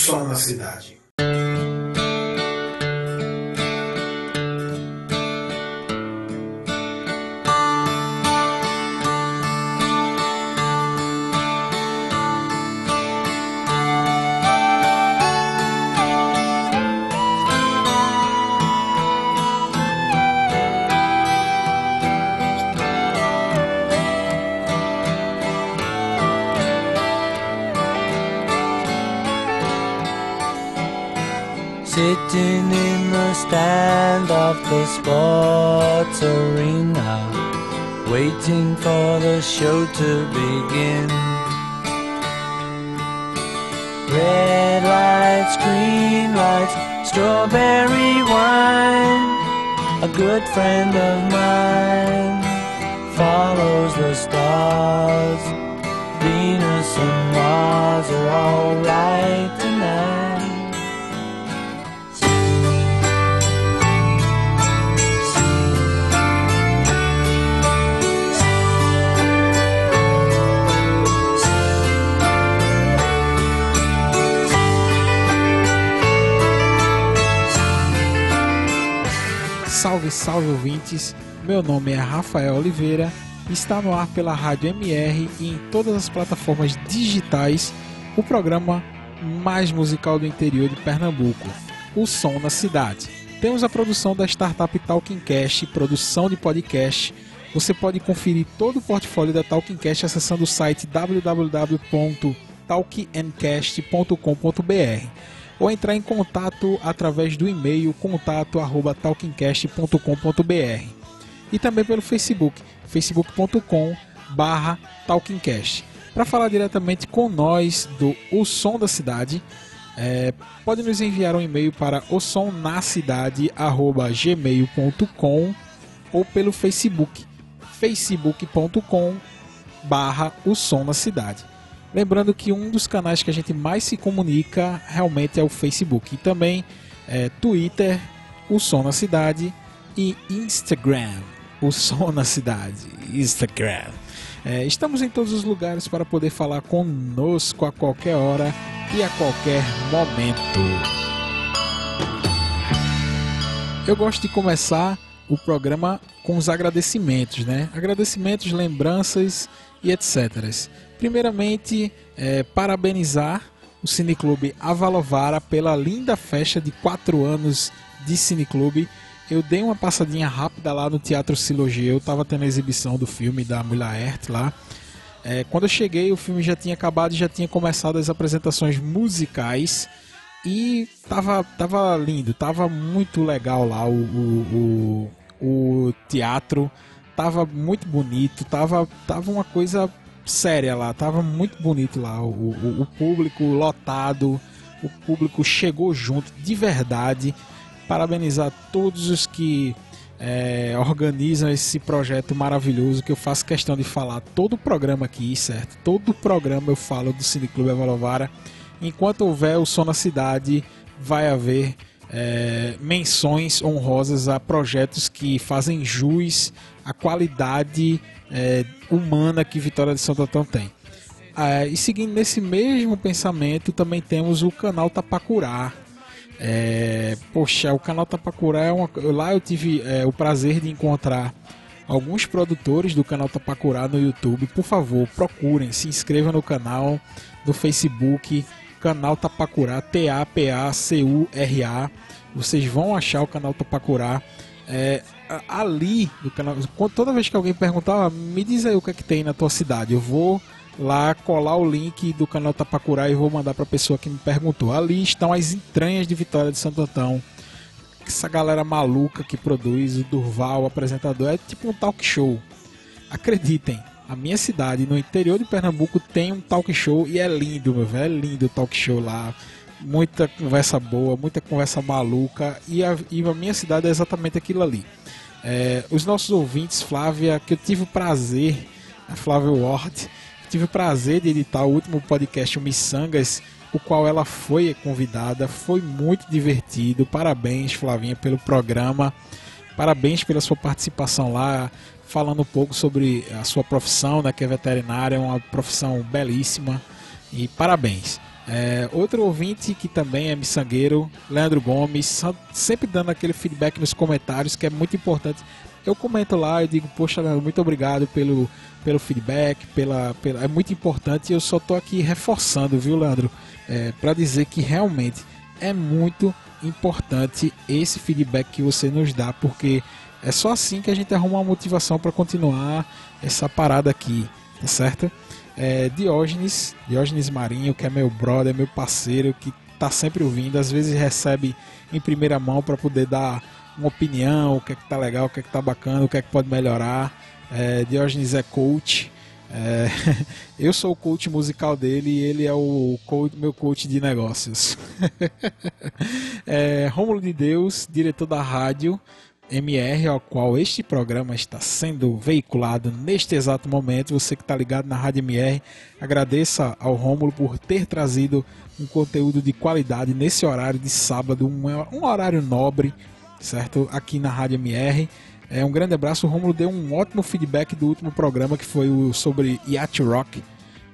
Som na cidade. Sports arena, waiting for the show to begin. Red lights, green lights, strawberry wine. A good friend of mine follows the stars. Venus and Mars are alright Salve, salve ouvintes! Meu nome é Rafael Oliveira está no ar pela Rádio MR e em todas as plataformas digitais o programa mais musical do interior de Pernambuco, O Som na Cidade. Temos a produção da startup Talkincast, produção de podcast. Você pode conferir todo o portfólio da Talkincast acessando o site www.talkencast.com.br ou entrar em contato através do e-mail contato@talkincast.com.br e também pelo Facebook, facebook.com barra talkincast. Para falar diretamente com nós do O Som da Cidade, é, pode nos enviar um e-mail para osomnacidade@gmail.com ou pelo Facebook, facebook.com barra O Som na Cidade. Lembrando que um dos canais que a gente mais se comunica realmente é o Facebook. E também é, Twitter, o Som na Cidade e Instagram, o Som na Cidade, Instagram. É, estamos em todos os lugares para poder falar conosco a qualquer hora e a qualquer momento. Eu gosto de começar o programa com os agradecimentos, né? Agradecimentos, lembranças e etc. Primeiramente, é, parabenizar o Cineclube Avalovara pela linda festa de 4 anos de Cineclube. Eu dei uma passadinha rápida lá no Teatro Silogeu, estava tendo a exibição do filme da Mulher lá. É, quando eu cheguei, o filme já tinha acabado e já tinha começado as apresentações musicais. E tava, tava lindo, tava muito legal lá o, o, o, o teatro. Tava muito bonito, tava, tava uma coisa séria lá, tava muito bonito lá. O, o, o público lotado, o público chegou junto de verdade. Parabenizar todos os que é, organizam esse projeto maravilhoso que eu faço questão de falar todo o programa aqui, certo? Todo o programa eu falo do Cineclube Evalovara. Enquanto houver o Som na Cidade, vai haver é, menções honrosas a projetos que fazem jus à qualidade é, humana que Vitória de Santo Antão tem. Ah, e seguindo nesse mesmo pensamento, também temos o canal Tapacurá. É, poxa, o canal Tapacurá é uma. Lá eu tive é, o prazer de encontrar alguns produtores do canal Tapacurá no YouTube. Por favor, procurem, se inscrevam no canal, no Facebook, canal Tapacurá, T-A-P-A-C-U-R-A. Vocês vão achar o canal Tapacurá. É, ali no canal, toda vez que alguém perguntar, ah, me diz aí o que é que tem na tua cidade, eu vou lá colar o link do canal Tapacurá e vou mandar para a pessoa que me perguntou. Ali estão as entranhas de Vitória de Santo Antão. Essa galera maluca que produz, o Durval, o apresentador, é tipo um talk show. Acreditem, a minha cidade, no interior de Pernambuco, tem um talk show e é lindo, meu velho. É lindo o talk show lá. Muita conversa boa, muita conversa maluca. E a, e a minha cidade é exatamente aquilo ali. É, os nossos ouvintes, Flávia, que eu tive o prazer, a Flávia Ward, tive o prazer de editar o último podcast, o Missangas, o qual ela foi convidada. Foi muito divertido. Parabéns, Flavinha, pelo programa. Parabéns pela sua participação lá, falando um pouco sobre a sua profissão, né, que é veterinária, é uma profissão belíssima. E parabéns. É, outro ouvinte que também é miçangueiro, Leandro Gomes, sempre dando aquele feedback nos comentários que é muito importante. Eu comento lá e digo, poxa, Leandro, muito obrigado pelo, pelo feedback, pela, pela, é muito importante. E eu só estou aqui reforçando, viu, Leandro, é, para dizer que realmente é muito importante esse feedback que você nos dá, porque é só assim que a gente arruma uma motivação para continuar essa parada aqui, tá certo? É, Diógenes, Diógenes Marinho, que é meu brother, meu parceiro, que tá sempre ouvindo, às vezes recebe em primeira mão para poder dar uma opinião, o que é que tá legal, o que é que tá bacana, o que é que pode melhorar. É, Diógenes é coach, é, eu sou o coach musical dele e ele é o coach, meu coach de negócios. é, Rômulo de Deus, diretor da rádio MR, ao qual este programa está sendo veiculado neste exato momento. Você que está ligado na Rádio MR, agradeça ao Rômulo por ter trazido um conteúdo de qualidade nesse horário de sábado, um, horário nobre, certo? Aqui na Rádio MR. É, um grande abraço. O Romulo deu um ótimo feedback do último programa que foi o sobre Yacht Rock.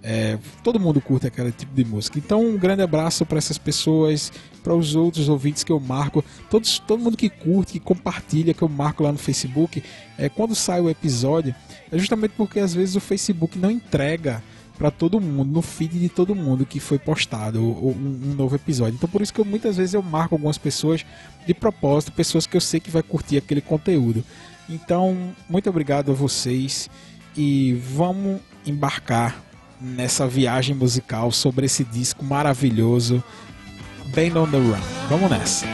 É, todo mundo curte aquele tipo de música. Então, um grande abraço para essas pessoas, para os outros ouvintes que eu marco, todos, todo mundo que curte, que compartilha, que eu marco lá no Facebook. É, quando sai o episódio, é justamente porque às vezes o Facebook não entrega para todo mundo, no feed de todo mundo que foi postado um, um, novo episódio. Então por isso que eu, muitas vezes eu marco algumas pessoas de propósito, pessoas que eu sei que vai curtir aquele conteúdo. Então, muito obrigado a vocês e vamos embarcar nessa viagem musical sobre esse disco maravilhoso Band on the Run. Vamos nessa.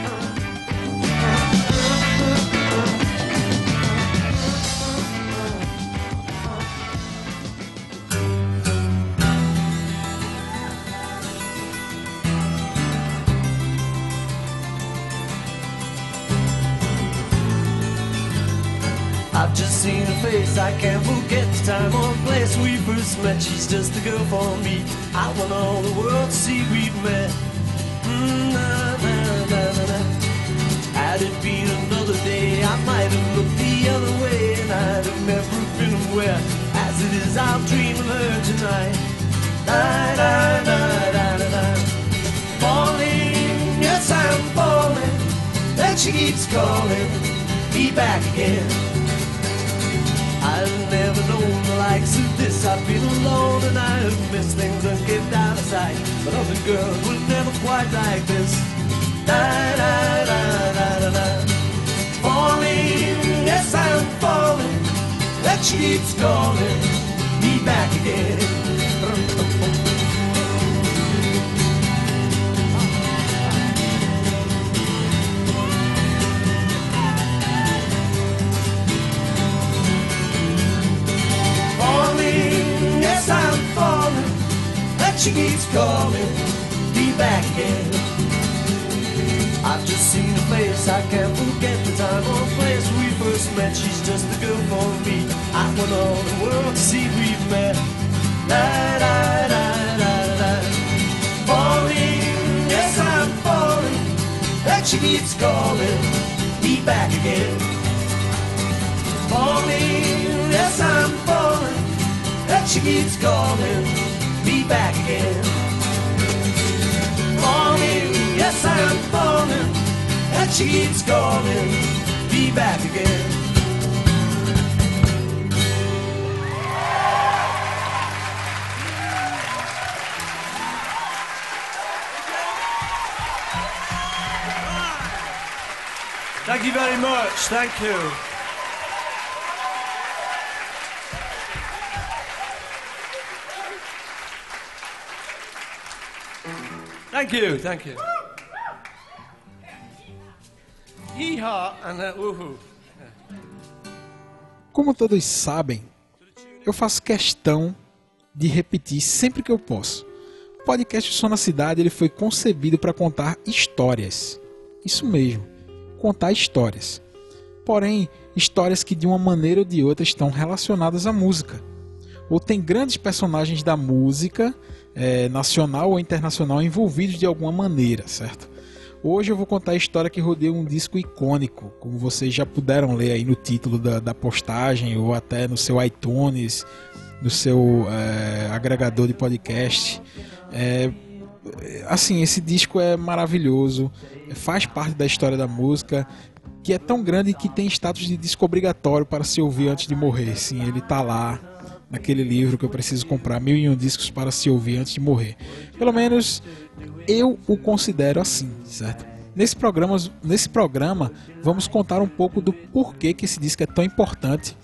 I've just seen her face, I can't forget the time or place we first met. She's just the girl for me. I want all the world to see we've met. Had it been another day, I might have looked the other way, and I'd have never been aware. As it is, I'll dream of her tonight. Da. Falling, yes, I'm falling. Then she keeps calling me back again. I've never known the likes of this. I've been alone and I have missed things and kept out of sight. But other girls were never quite like this. Da da da da da da. Falling, yes I'm falling. That she keeps calling me back again. She keeps calling me back again. I've just seen her face, I can't forget the time or place we first met. She's just the girl for me. I want all the world to see we've met. Da da da da da. Falling, yes I'm falling, but she keeps calling me back again. Falling, yes I'm falling that she keeps calling me back again. Falling, yes I'm falling, that she keeps calling me back again. Thank you very much. Thank you. Thank you, thank you. Uh. Como todos sabem, eu faço questão de repetir sempre que eu posso. O podcast Som na Cidade ele foi concebido para contar histórias. Isso mesmo, contar histórias. Porém, histórias que de uma maneira ou de outra estão relacionadas à música. Ou tem grandes personagens da música, é, nacional ou internacional, envolvidos de alguma maneira, certo? Hoje eu vou contar a história que rodeia um disco icônico, como vocês já puderam ler aí no título da, da postagem ou até no seu iTunes, no seu é, agregador de podcast. É, assim, esse disco é maravilhoso, faz parte da história da música, que é tão grande que tem status de disco obrigatório para se ouvir antes de morrer. Sim, ele está lá naquele livro que eu preciso comprar mil e um discos para se ouvir antes de morrer. Pelo menos eu o considero assim, certo? Nesse programa, nesse programa vamos contar um pouco do porquê que esse disco é tão importante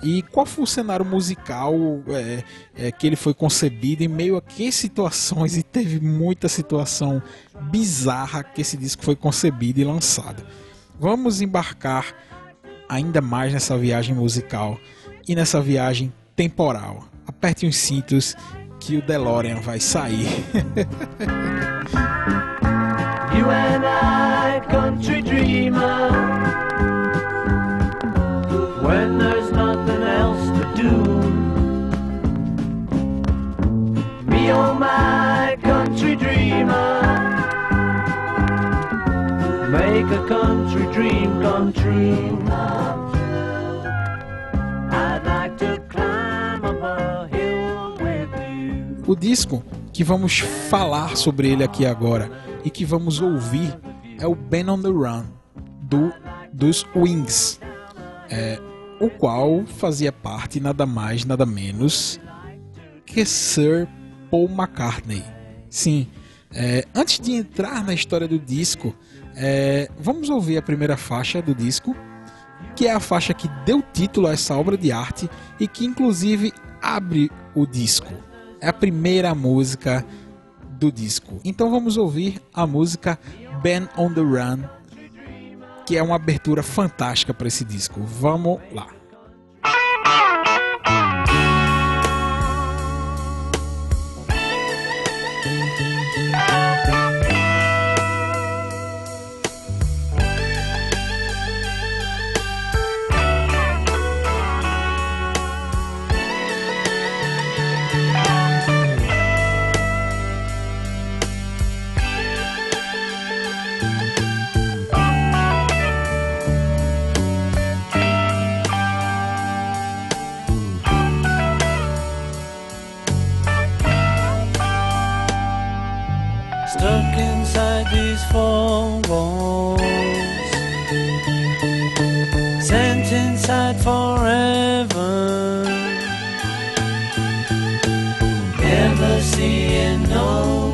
e qual foi o cenário musical é, é, que ele foi concebido em meio a que situações e teve muita situação bizarra que esse disco foi concebido e lançado. Vamos embarcar ainda mais nessa viagem musical e nessa viagem temporal. Aperte os cintos que o DeLorean vai sair. You and I, country dreamer. When there's nothing else to do. Me, oh my country dreamer. Make a country dream come true. Disco que vamos falar sobre ele aqui agora e que vamos ouvir é o Ben on the Run do dos Wings, é, o qual fazia parte nada mais nada menos que Sir Paul McCartney. Sim, é, antes de entrar na história do disco, é, vamos ouvir a primeira faixa do disco, que é a faixa que deu título a essa obra de arte e que inclusive abre o disco. É a primeira música do disco. Então vamos ouvir a música Ben on the Run, que é uma abertura fantástica para esse disco. Vamos lá. Sent inside forever. Never seeing no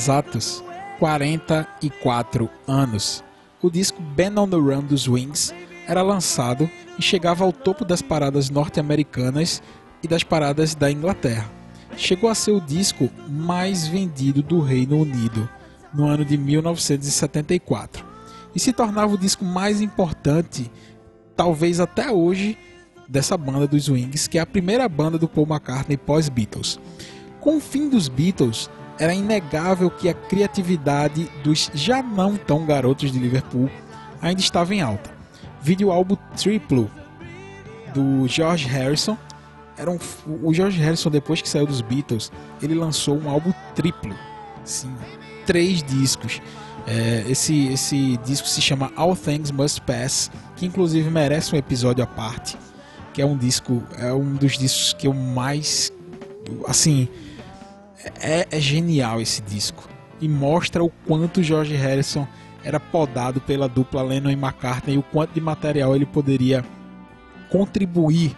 exatos 44 anos. O disco Ben on the Run dos Wings era lançado e chegava ao topo das paradas norte-americanas e das paradas da Inglaterra. Chegou a ser o disco mais vendido do Reino Unido no ano de 1974 e se tornava o disco mais importante, talvez até hoje, dessa banda dos Wings, que é a primeira banda do Paul McCartney pós-Beatles. Com o fim dos Beatles, era inegável que a criatividade dos já não tão garotos de Liverpool ainda estava em alta. Vídeo álbum triplo do George Harrison. Era um, o George Harrison, depois que saiu dos Beatles, ele lançou um álbum triplo. Sim, três discos. É, esse, esse disco se chama All Things Must Pass, que inclusive merece um episódio à parte que é um disco, é um dos discos que eu mais, assim, é, é genial esse disco e mostra o quanto George Harrison era podado pela dupla Lennon e McCartney e o quanto de material ele poderia contribuir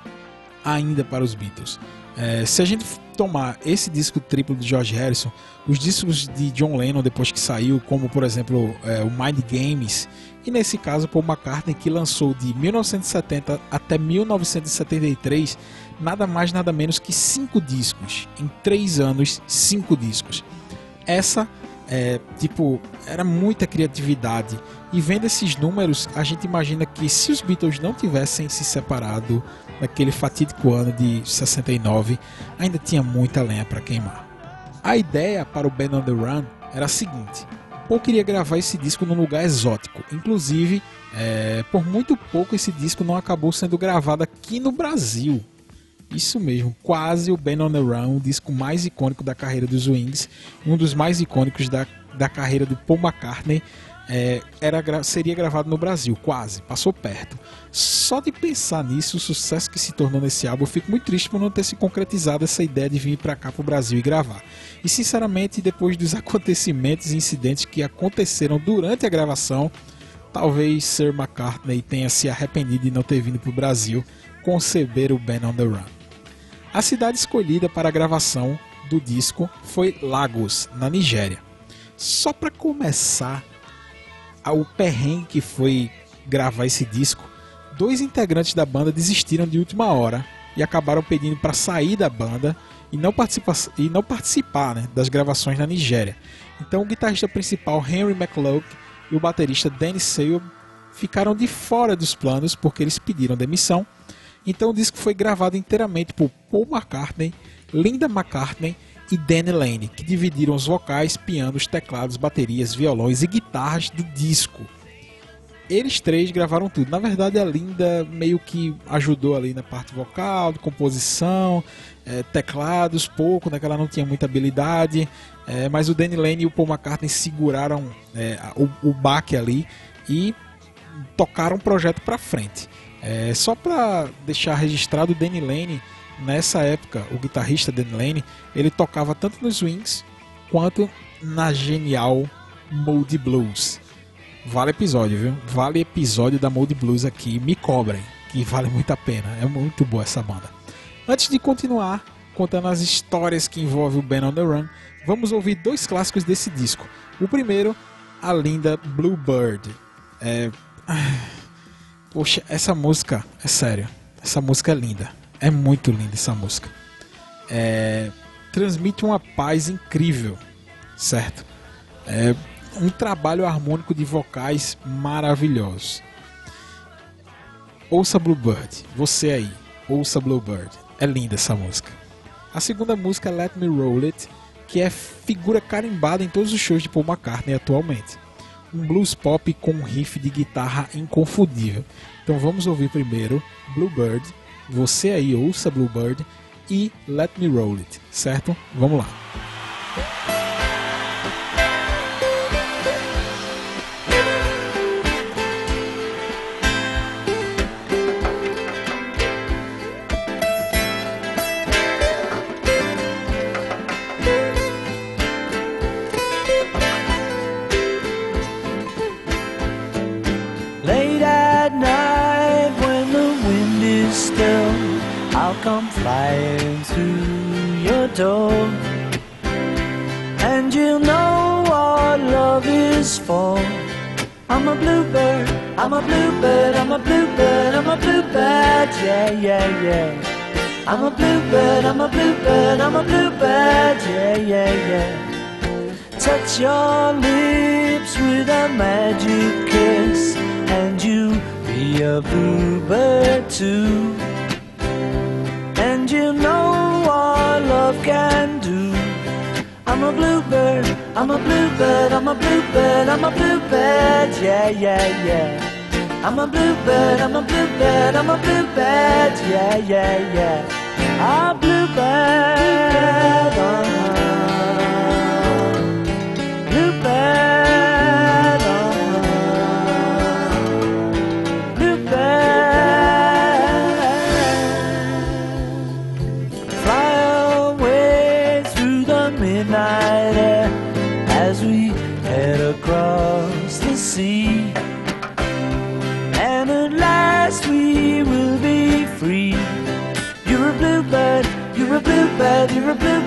ainda para os Beatles. É, se a gente tomar esse disco triplo de George Harrison, os discos de John Lennon depois que saiu, como por exemplo é, o Mind Games, e nesse caso Paul McCartney que lançou de 1970 até 1973 nada mais nada menos que cinco discos, em três anos cinco discos. Essa é, tipo, era muita criatividade. E vendo esses números, a gente imagina que se os Beatles não tivessem se separado naquele fatídico ano de 69, ainda tinha muita lenha para queimar. A ideia para o Band on the Run era a seguinte: Paul queria gravar esse disco num lugar exótico. Inclusive, é, por muito pouco esse disco não acabou sendo gravado aqui no Brasil. Isso mesmo, quase o Ben on the Run, o disco mais icônico da carreira dos Wings, um dos mais icônicos da, da carreira do Paul McCartney, é, era, seria gravado no Brasil, quase, passou perto. Só de pensar nisso, o sucesso que se tornou nesse álbum, eu fico muito triste por não ter se concretizado essa ideia de vir para cá para o Brasil e gravar. E sinceramente, depois dos acontecimentos e incidentes que aconteceram durante a gravação, talvez Sir McCartney tenha se arrependido de não ter vindo para o Brasil conceber o Ben on the Run. A cidade escolhida para a gravação do disco foi Lagos, na Nigéria. Só para começar o perrengue que foi gravar esse disco, dois integrantes da banda desistiram de última hora e acabaram pedindo para sair da banda e não participar, e não participar né, das gravações na Nigéria. Então o guitarrista principal Henry McLeod e o baterista Danny Sale ficaram de fora dos planos porque eles pediram demissão então o disco foi gravado inteiramente por Paul McCartney, Linda McCartney e Danny Lane, que dividiram os vocais, pianos, teclados, baterias, violões e guitarras do disco. Eles três gravaram tudo. Na verdade, a Linda meio que ajudou ali na parte vocal, composição, é, teclados, pouco, né, que ela não tinha muita habilidade. É, mas o Danny Lane e o Paul McCartney seguraram é, o, o baque ali e tocaram o projeto para frente. Só para deixar registrado, o Danny Lane, nessa época, o guitarrista Danny Lane, ele tocava tanto nos Wings quanto na genial Moody Blues. Vale episódio, viu? Vale episódio da Moody Blues aqui. Me cobrem, que vale muito a pena. É muito boa essa banda. Antes de continuar contando as histórias que envolvem o Ben on the Run, vamos ouvir dois clássicos desse disco. O primeiro, a linda Bluebird. É Poxa, essa música, é sério, essa música é linda. É muito linda essa música. É, transmite uma paz incrível, certo? É um trabalho harmônico de vocais maravilhosos. Ouça Bluebird, você aí, ouça Bluebird. É linda essa música. A segunda música é Let Me Roll It, que é figura carimbada em todos os shows de Paul McCartney atualmente um blues pop com um riff de guitarra inconfundível. Então vamos ouvir primeiro Bluebird, você aí ouça Bluebird e Let Me Roll It, certo? Vamos lá. Flying through your door, and you'll know is for. I'm a bluebird, I'm a bluebird, I'm a bluebird, I'm a bluebird, yeah, yeah, yeah. I'm a bluebird, I'm a bluebird, I'm a bluebird, yeah, yeah, yeah. Touch your lips with a magic kiss, and you'll be a bluebird too. Love can do. I'm a bluebird, I'm a bluebird, I'm a bluebird, I'm a bluebird, yeah, yeah, yeah. I'm a bluebird, I'm a bluebird, I'm a bluebird, yeah, yeah, yeah. A bluebird, uh-huh. Bluebird,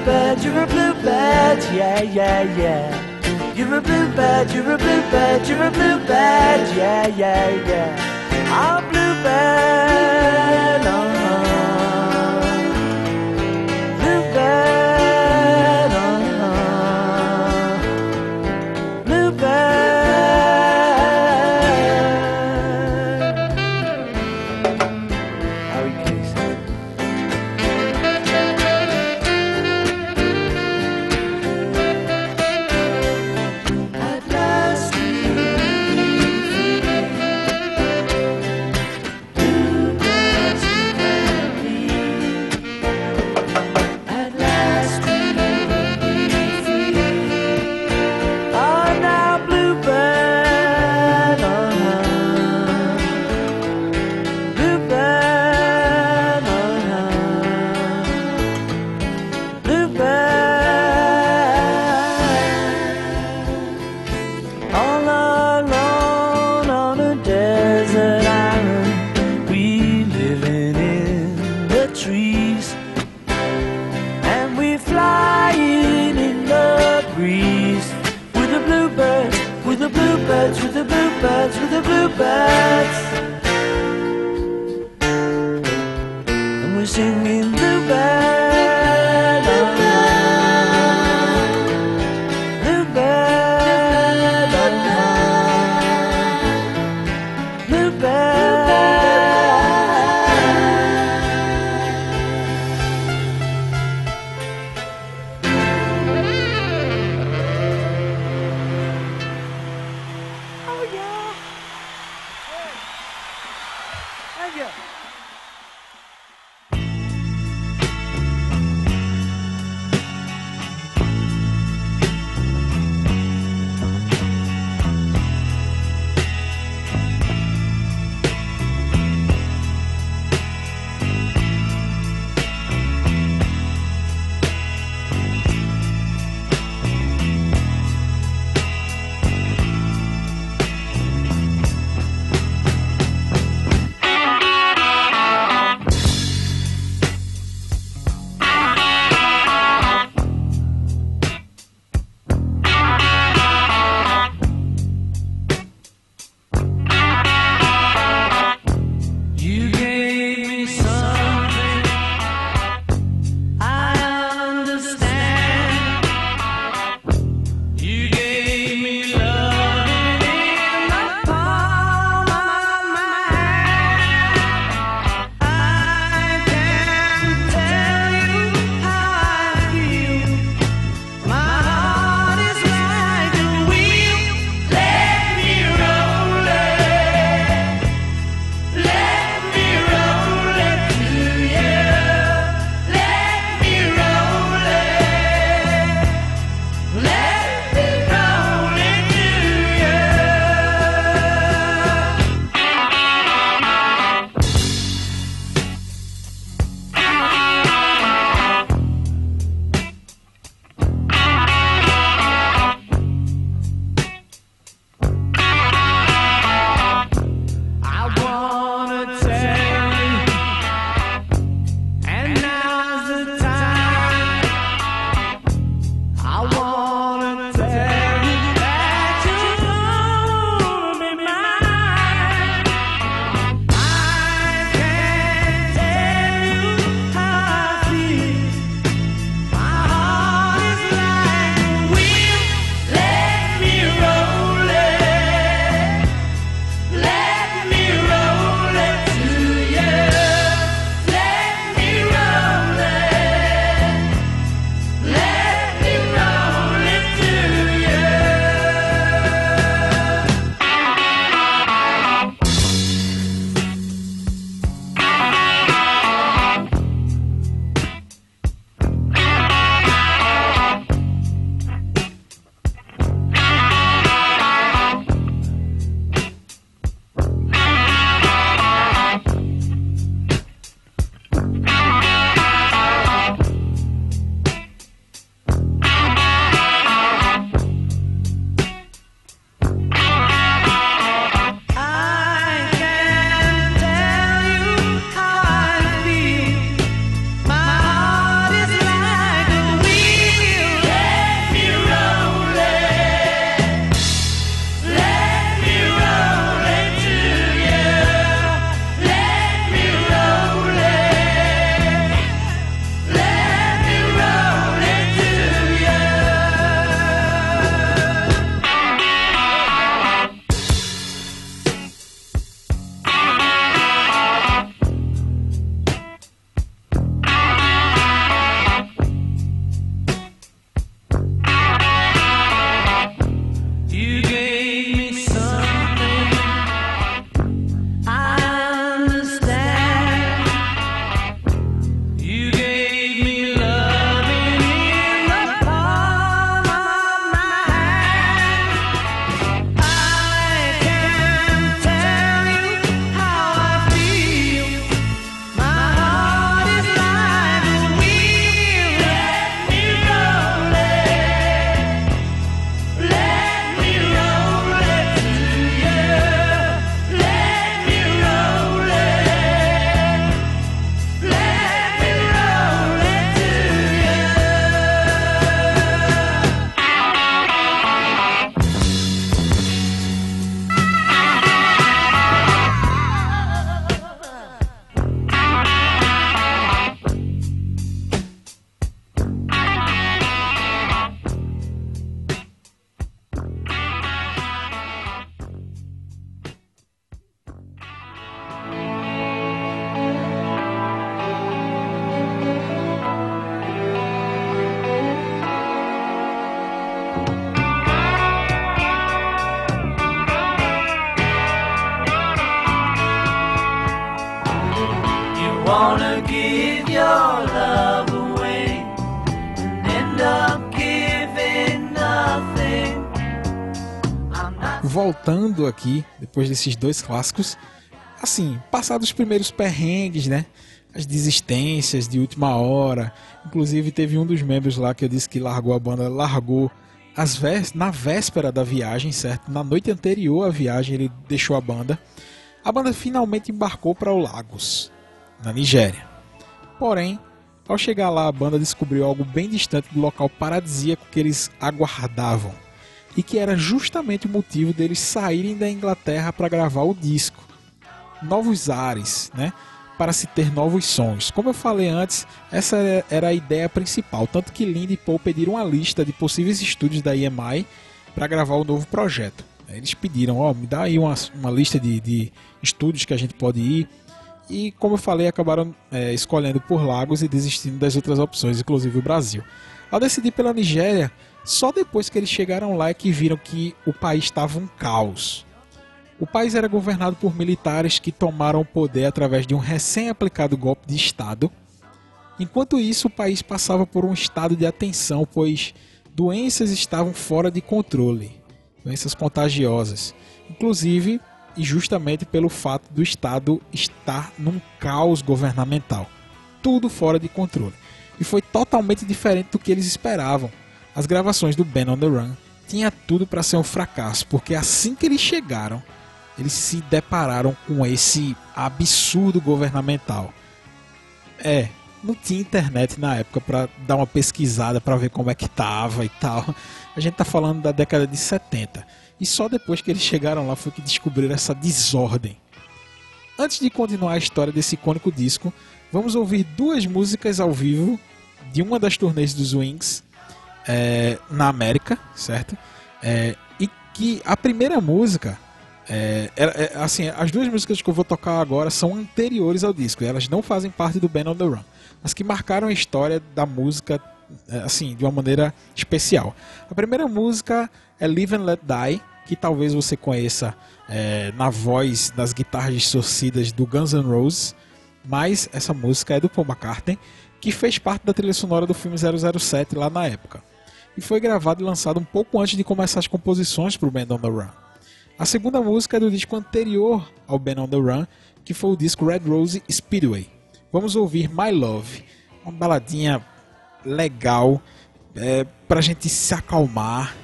you're a bluebird, yeah, yeah, yeah. You're a bluebird, you're a bluebird, you're a bluebird, yeah, yeah, yeah. A bluebird, uh-huh. Aqui, depois desses dois clássicos, assim, passados os primeiros perrengues, né? As desistências de última hora. Inclusive, teve um dos membros lá que eu disse que largou a banda, largou as vés na véspera da viagem, certo? Na noite anterior à viagem, ele deixou a banda. A banda finalmente embarcou para o Lagos, na Nigéria. Porém, ao chegar lá, a banda descobriu algo bem distante do local paradisíaco que eles aguardavam e que era justamente o motivo deles saírem da Inglaterra para gravar o disco. Novos ares, né? Para se ter novos sons. Como eu falei antes, essa era a ideia principal, tanto que Linda e Paul pediram uma lista de possíveis estúdios da EMI para gravar o novo projeto. Eles pediram, ó, oh, me dá aí uma, uma lista de, de estúdios que a gente pode ir. E como eu falei, acabaram é, escolhendo por Lagos e desistindo das outras opções, inclusive o Brasil. Ao decidir pela Nigéria, só depois que eles chegaram lá é que viram que o país estava um caos. O país era governado por militares que tomaram o poder através de um recém-aplicado golpe de Estado. Enquanto isso, o país passava por um estado de atenção, pois doenças estavam fora de controle doenças contagiosas. Inclusive, e justamente pelo fato do Estado estar num caos governamental. Tudo fora de controle. E foi totalmente diferente do que eles esperavam as gravações do Ben on the Run tinha tudo para ser um fracasso, porque assim que eles chegaram, eles se depararam com esse absurdo governamental. É, não tinha internet na época para dar uma pesquisada para ver como é que tava e tal. A gente tá falando da década de 70. E só depois que eles chegaram lá foi que descobriram essa desordem. Antes de continuar a história desse icônico disco, vamos ouvir duas músicas ao vivo de uma das turnês dos Wings é, na América, certo? É, e que a primeira música, é, é, assim, as duas músicas que eu vou tocar agora são anteriores ao disco, elas não fazem parte do Band on the Run, mas que marcaram a história da música, é, assim, de uma maneira especial. A primeira música é Live and Let Die, que talvez você conheça é, na voz das guitarras distorcidas do Guns N' Roses, mas essa música é do Paul McCartney, que fez parte da trilha sonora do filme 007 lá na época e foi gravado e lançado um pouco antes de começar as composições para o Band on the Run. A segunda música é do disco anterior ao Band on the Run, que foi o disco Red Rose Speedway. Vamos ouvir My Love, uma baladinha legal é, para a gente se acalmar,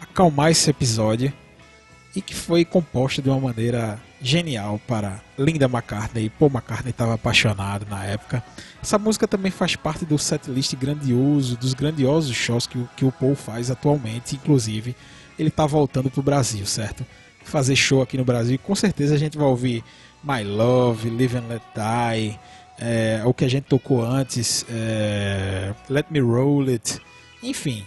acalmar esse episódio e que foi composta de uma maneira genial para Linda McCartney. Paul McCartney estava apaixonado na época. Essa música também faz parte do setlist grandioso, dos grandiosos shows que, que o Paul faz atualmente. Inclusive, ele está voltando para o Brasil, certo? Fazer show aqui no Brasil. Com certeza a gente vai ouvir My Love, Live and Let Die, é, o que a gente tocou antes, é, Let Me Roll It. Enfim,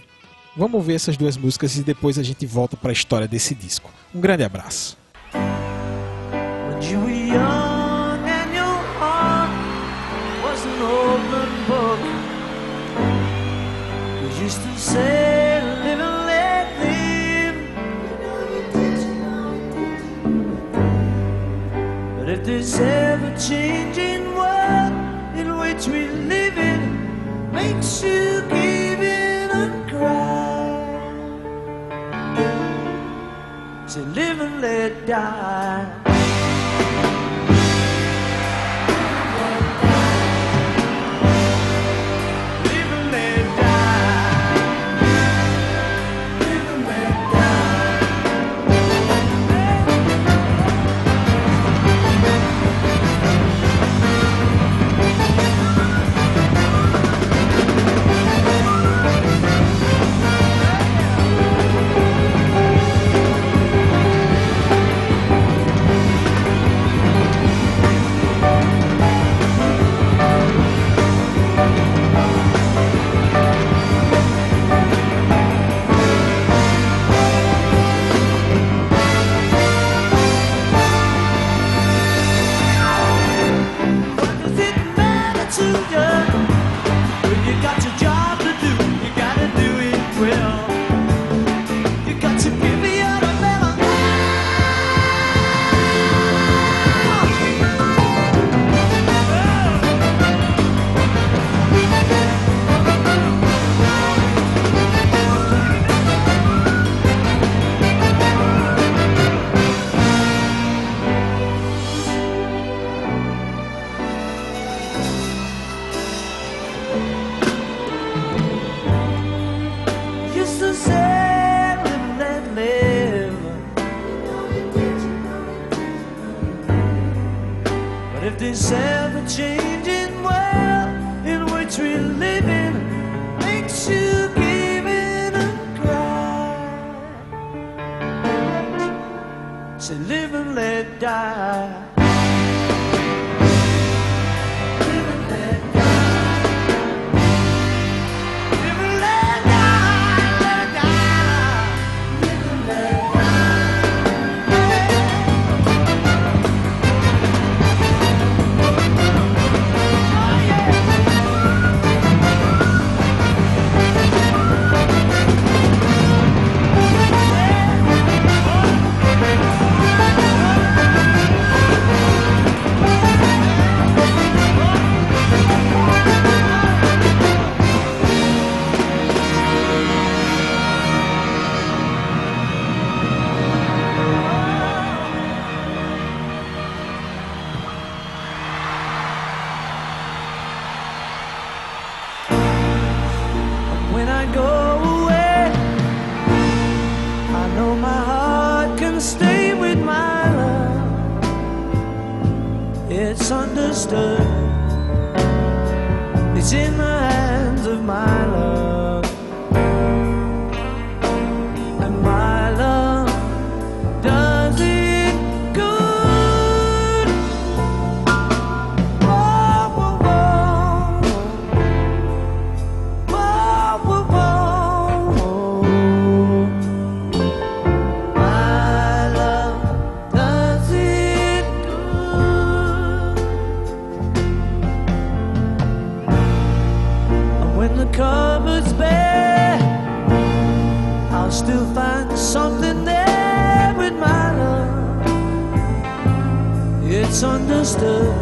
vamos ouvir essas duas músicas e depois a gente volta para a história desse disco. Um grande abraço. Used to say, live and let live. But if this ever changing world in which we live in makes you give in and cry, say, live and let die. misunderstood. It's in my monster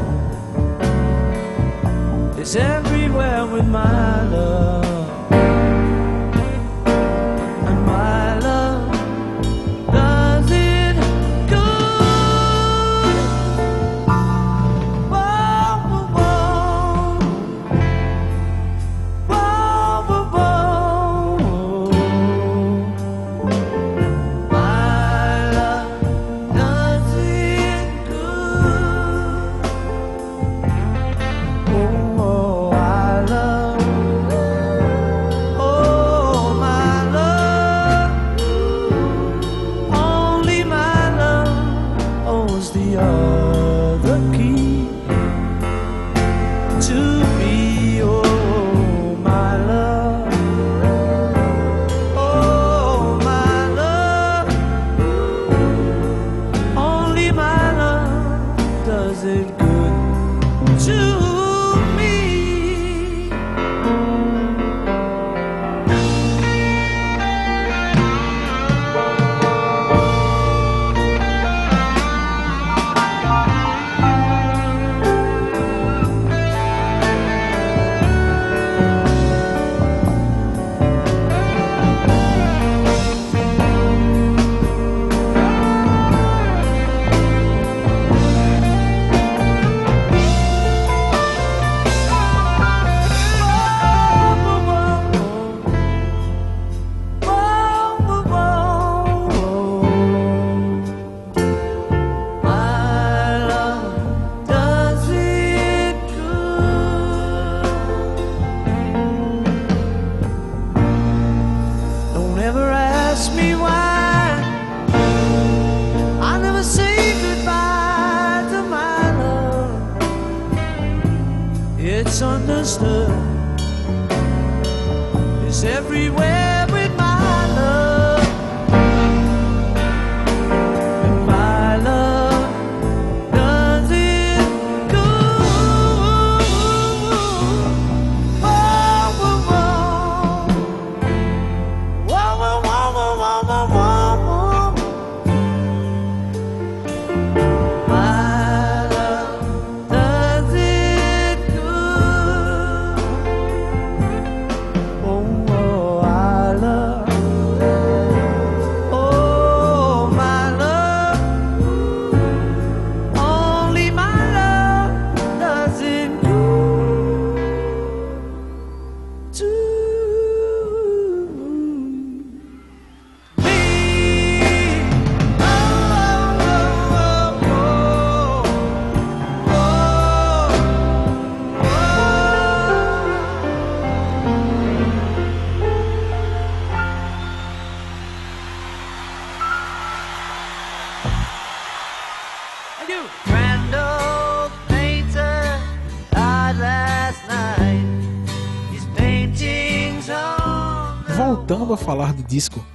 disco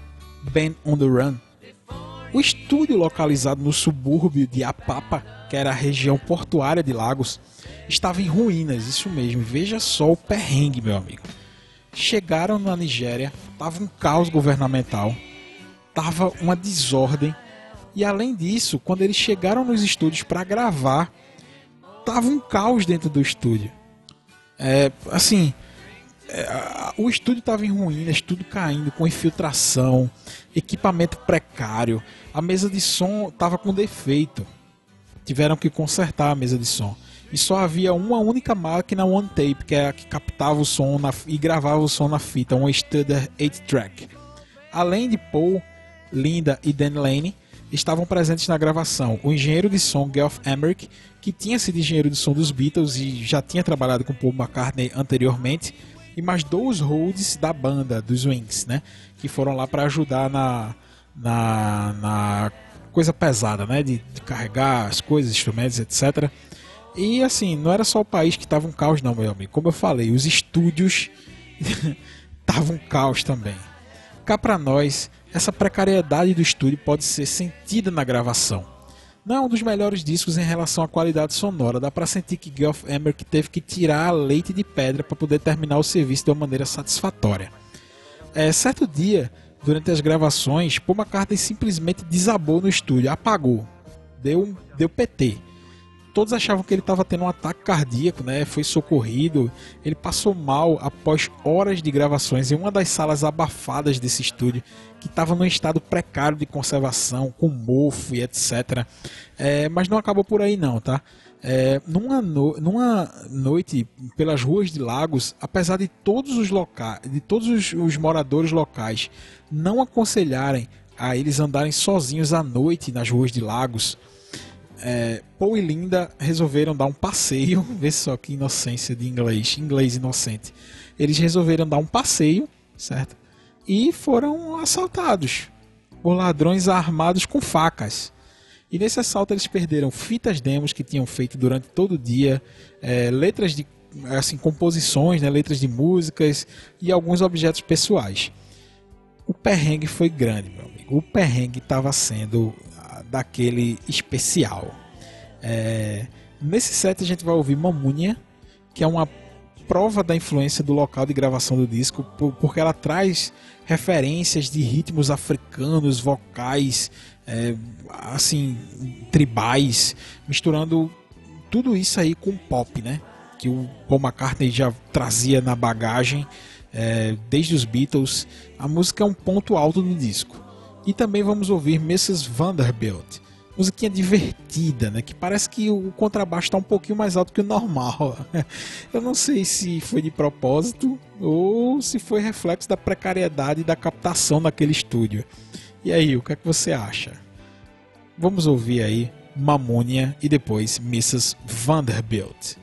Band on the Run, o estúdio localizado no subúrbio de Apapa, que era a região portuária de Lagos, estava em ruínas, isso mesmo. Veja só o perrengue, meu amigo. Chegaram na Nigéria, tava um caos governamental, tava uma desordem, e além disso, quando eles chegaram nos estúdios para gravar, tava um caos dentro do estúdio. É, assim, o estúdio estava em ruínas, tudo caindo, com infiltração, equipamento precário, a mesa de som estava com defeito. Tiveram que consertar a mesa de som. E só havia uma única máquina One Tape, que é a que captava o som na- e gravava o som na fita, uma Studer 8-track. Além de Paul, Linda e Dan Lane, estavam presentes na gravação o engenheiro de som Geoff Emerick, que tinha sido engenheiro de som dos Beatles e já tinha trabalhado com Paul McCartney anteriormente, e mais dois Rhodes da banda, dos Wings, né? Que foram lá para ajudar na, na, na coisa pesada, né? De, de carregar as coisas, instrumentos, etc. E assim, não era só o país que estava um caos, não, meu amigo. Como eu falei, os estúdios estavam um caos também. Cá pra nós, essa precariedade do estúdio pode ser sentida na gravação. Não é um dos melhores discos em relação à qualidade sonora. Dá pra sentir que Geoff Emerick teve que tirar a leite de pedra para poder terminar o serviço de uma maneira satisfatória. É, certo dia, durante as gravações, Paul McCartney simplesmente desabou no estúdio, apagou, deu, deu PT. Todos achavam que ele estava tendo um ataque cardíaco, né? Foi socorrido. Ele passou mal após horas de gravações em uma das salas abafadas desse estúdio, que estava num estado precário de conservação, com mofo e etc. É, mas não acabou por aí não, tá? É, numa, no- numa noite pelas ruas de Lagos, apesar de todos os locais, de todos os, os moradores locais não aconselharem a eles andarem sozinhos à noite nas ruas de Lagos, é, Paul e Linda resolveram dar um passeio. Vê só que inocência de inglês, inglês inocente. Eles resolveram dar um passeio, certo? E foram assaltados por ladrões armados com facas. E nesse assalto eles perderam fitas demos que tinham feito durante todo o dia, é, letras de assim composições, né, letras de músicas e alguns objetos pessoais. O perrengue foi grande, meu amigo. O perrengue estava sendo ah, daquele especial. É, nesse set a gente vai ouvir Mamunha, que é uma prova da influência do local de gravação do disco, por- porque ela traz referências de ritmos africanos, vocais, é, assim, tribais, misturando tudo isso aí com pop, né? Que o Paul McCartney já trazia na bagagem é, desde os Beatles. A música é um ponto alto no disco. E também vamos ouvir Mrs. Vanderbilt, musiquinha divertida, né? Que parece que o contrabaixo está um pouquinho mais alto que o normal. Eu não sei se foi de propósito ou se foi reflexo da precariedade da captação daquele estúdio. E aí, o que é que você acha? Vamos ouvir aí Mamônia e depois Mrs. Vanderbilt.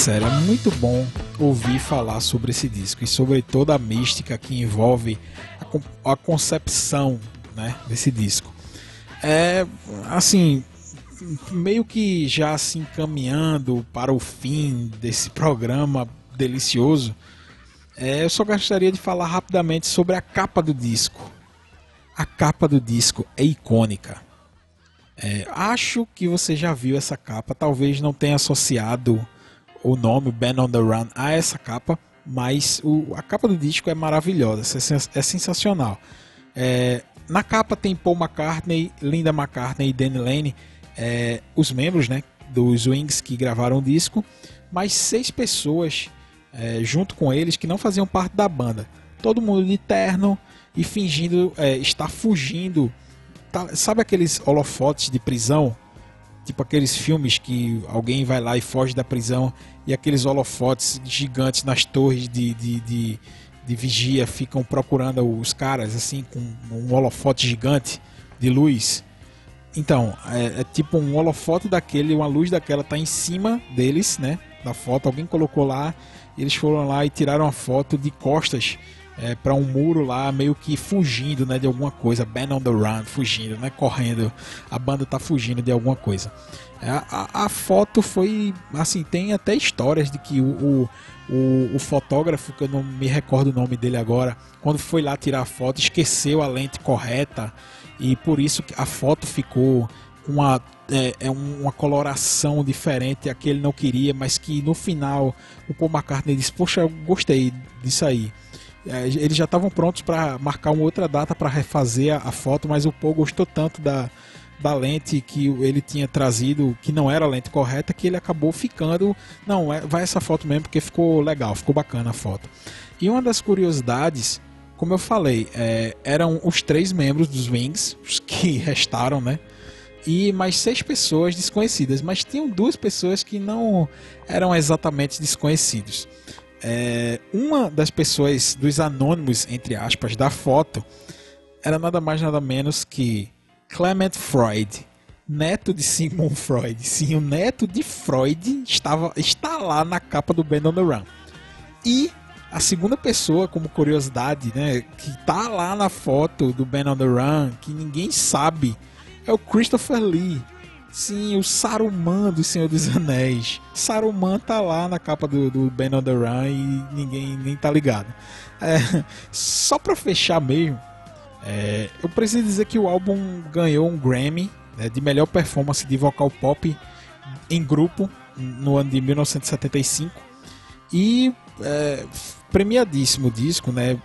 Sério, é muito bom ouvir falar sobre esse disco e sobre toda a mística que envolve a, a concepção né, desse disco. É assim, meio que já se encaminhando para o fim desse programa delicioso, é, eu só gostaria de falar rapidamente sobre a capa do disco. A capa do disco é icônica. É, acho que você já viu essa capa, talvez não tenha associado o nome Ben on the Run a essa capa, mas o, a capa do disco é maravilhosa, é, é sensacional. É, na capa tem Paul McCartney, Linda McCartney e Danny Lane, é, os membros né, dos Wings que gravaram o disco, mais seis pessoas é, junto com eles que não faziam parte da banda. Todo mundo de terno e fingindo é, estar fugindo. Tá, sabe aqueles holofotes de prisão? Tipo aqueles filmes que alguém vai lá e foge da prisão e aqueles holofotes gigantes nas torres de, de, de, de vigia ficam procurando os caras assim com um holofote gigante de luz. Então, é, é, tipo um holofote daquele, uma luz daquela tá em cima deles, né? Da foto, alguém colocou lá, eles foram lá e tiraram a foto de costas é, para um muro lá, meio que fugindo, né, de alguma coisa, Ben on the Run, fugindo, né, correndo. A banda tá fugindo de alguma coisa. É, a, a, foto foi, assim, tem até histórias de que o, o, o, o, fotógrafo, que eu não me recordo o nome dele agora, quando foi lá tirar a foto, esqueceu a lente correta e por isso a foto ficou com uma, é, é uma coloração diferente a que ele não queria, mas que no final o Paul McCartney disse: Poxa, eu gostei disso aí. É, eles já estavam prontos para marcar uma outra data para refazer a, a, foto, mas o Paul gostou tanto da, da lente que ele tinha trazido, que não era a lente correta, que ele acabou ficando. Não, é, vai essa foto mesmo, porque ficou legal, ficou bacana a foto. E uma das curiosidades como eu falei, é, eram os três membros dos Wings, os que restaram, né? E mais seis pessoas desconhecidas, mas tinham duas pessoas que não eram exatamente desconhecidos. É, uma das pessoas, dos anônimos, entre aspas, da foto, era nada mais nada menos que Clement Freud, neto de Sigmund Freud. Sim, o neto de Freud estava, está lá na capa do Ben on the Run. E a segunda pessoa, como curiosidade, né, que tá lá na foto do Ben on the Run, que ninguém sabe, é o Christopher Lee. Sim, o Saruman do Senhor dos Anéis. Saruman tá lá na capa do, do Ben on the Run e ninguém nem tá ligado. É, só pra fechar mesmo, é, eu preciso dizer que o álbum ganhou um Grammy né, de melhor performance de vocal pop em grupo no ano de 1975 e é, premiadíssimo disco, né?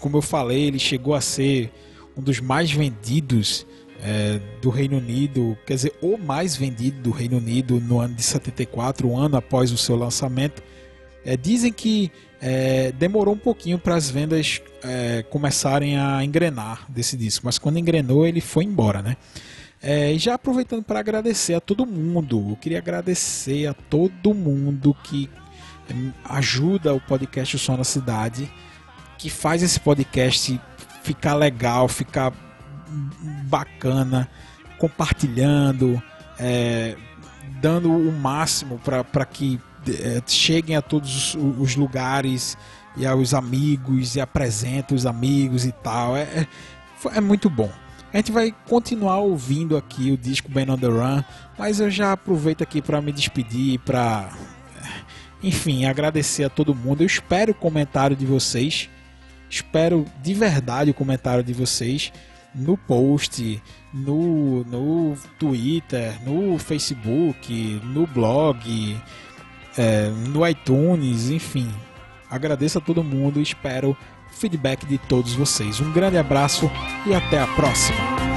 Como eu falei, ele chegou a ser um dos mais vendidos é, do Reino Unido, quer dizer, o mais vendido do Reino Unido no ano de 74, um ano após o seu lançamento. É, dizem que é, demorou um pouquinho para as vendas é, começarem a engrenar desse disco, mas quando engrenou ele foi embora, né? É, já aproveitando para agradecer a todo mundo, eu queria agradecer a todo mundo que ajuda o podcast O Som na Cidade, que faz esse podcast ficar legal, ficar bacana, compartilhando, é, dando o máximo para que é, cheguem a todos os, os, lugares e aos amigos e apresentem os amigos e tal. É, é, é muito bom. A gente vai continuar ouvindo aqui o disco Ben on the Run, mas eu já aproveito aqui para me despedir, para enfim, agradecer a todo mundo. Eu espero o comentário de vocês. Espero de verdade o comentário de vocês no post, no, no Twitter, no Facebook, no blog, é, no iTunes, enfim. Agradeço a todo mundo e espero feedback de todos vocês. Um grande abraço e até a próxima.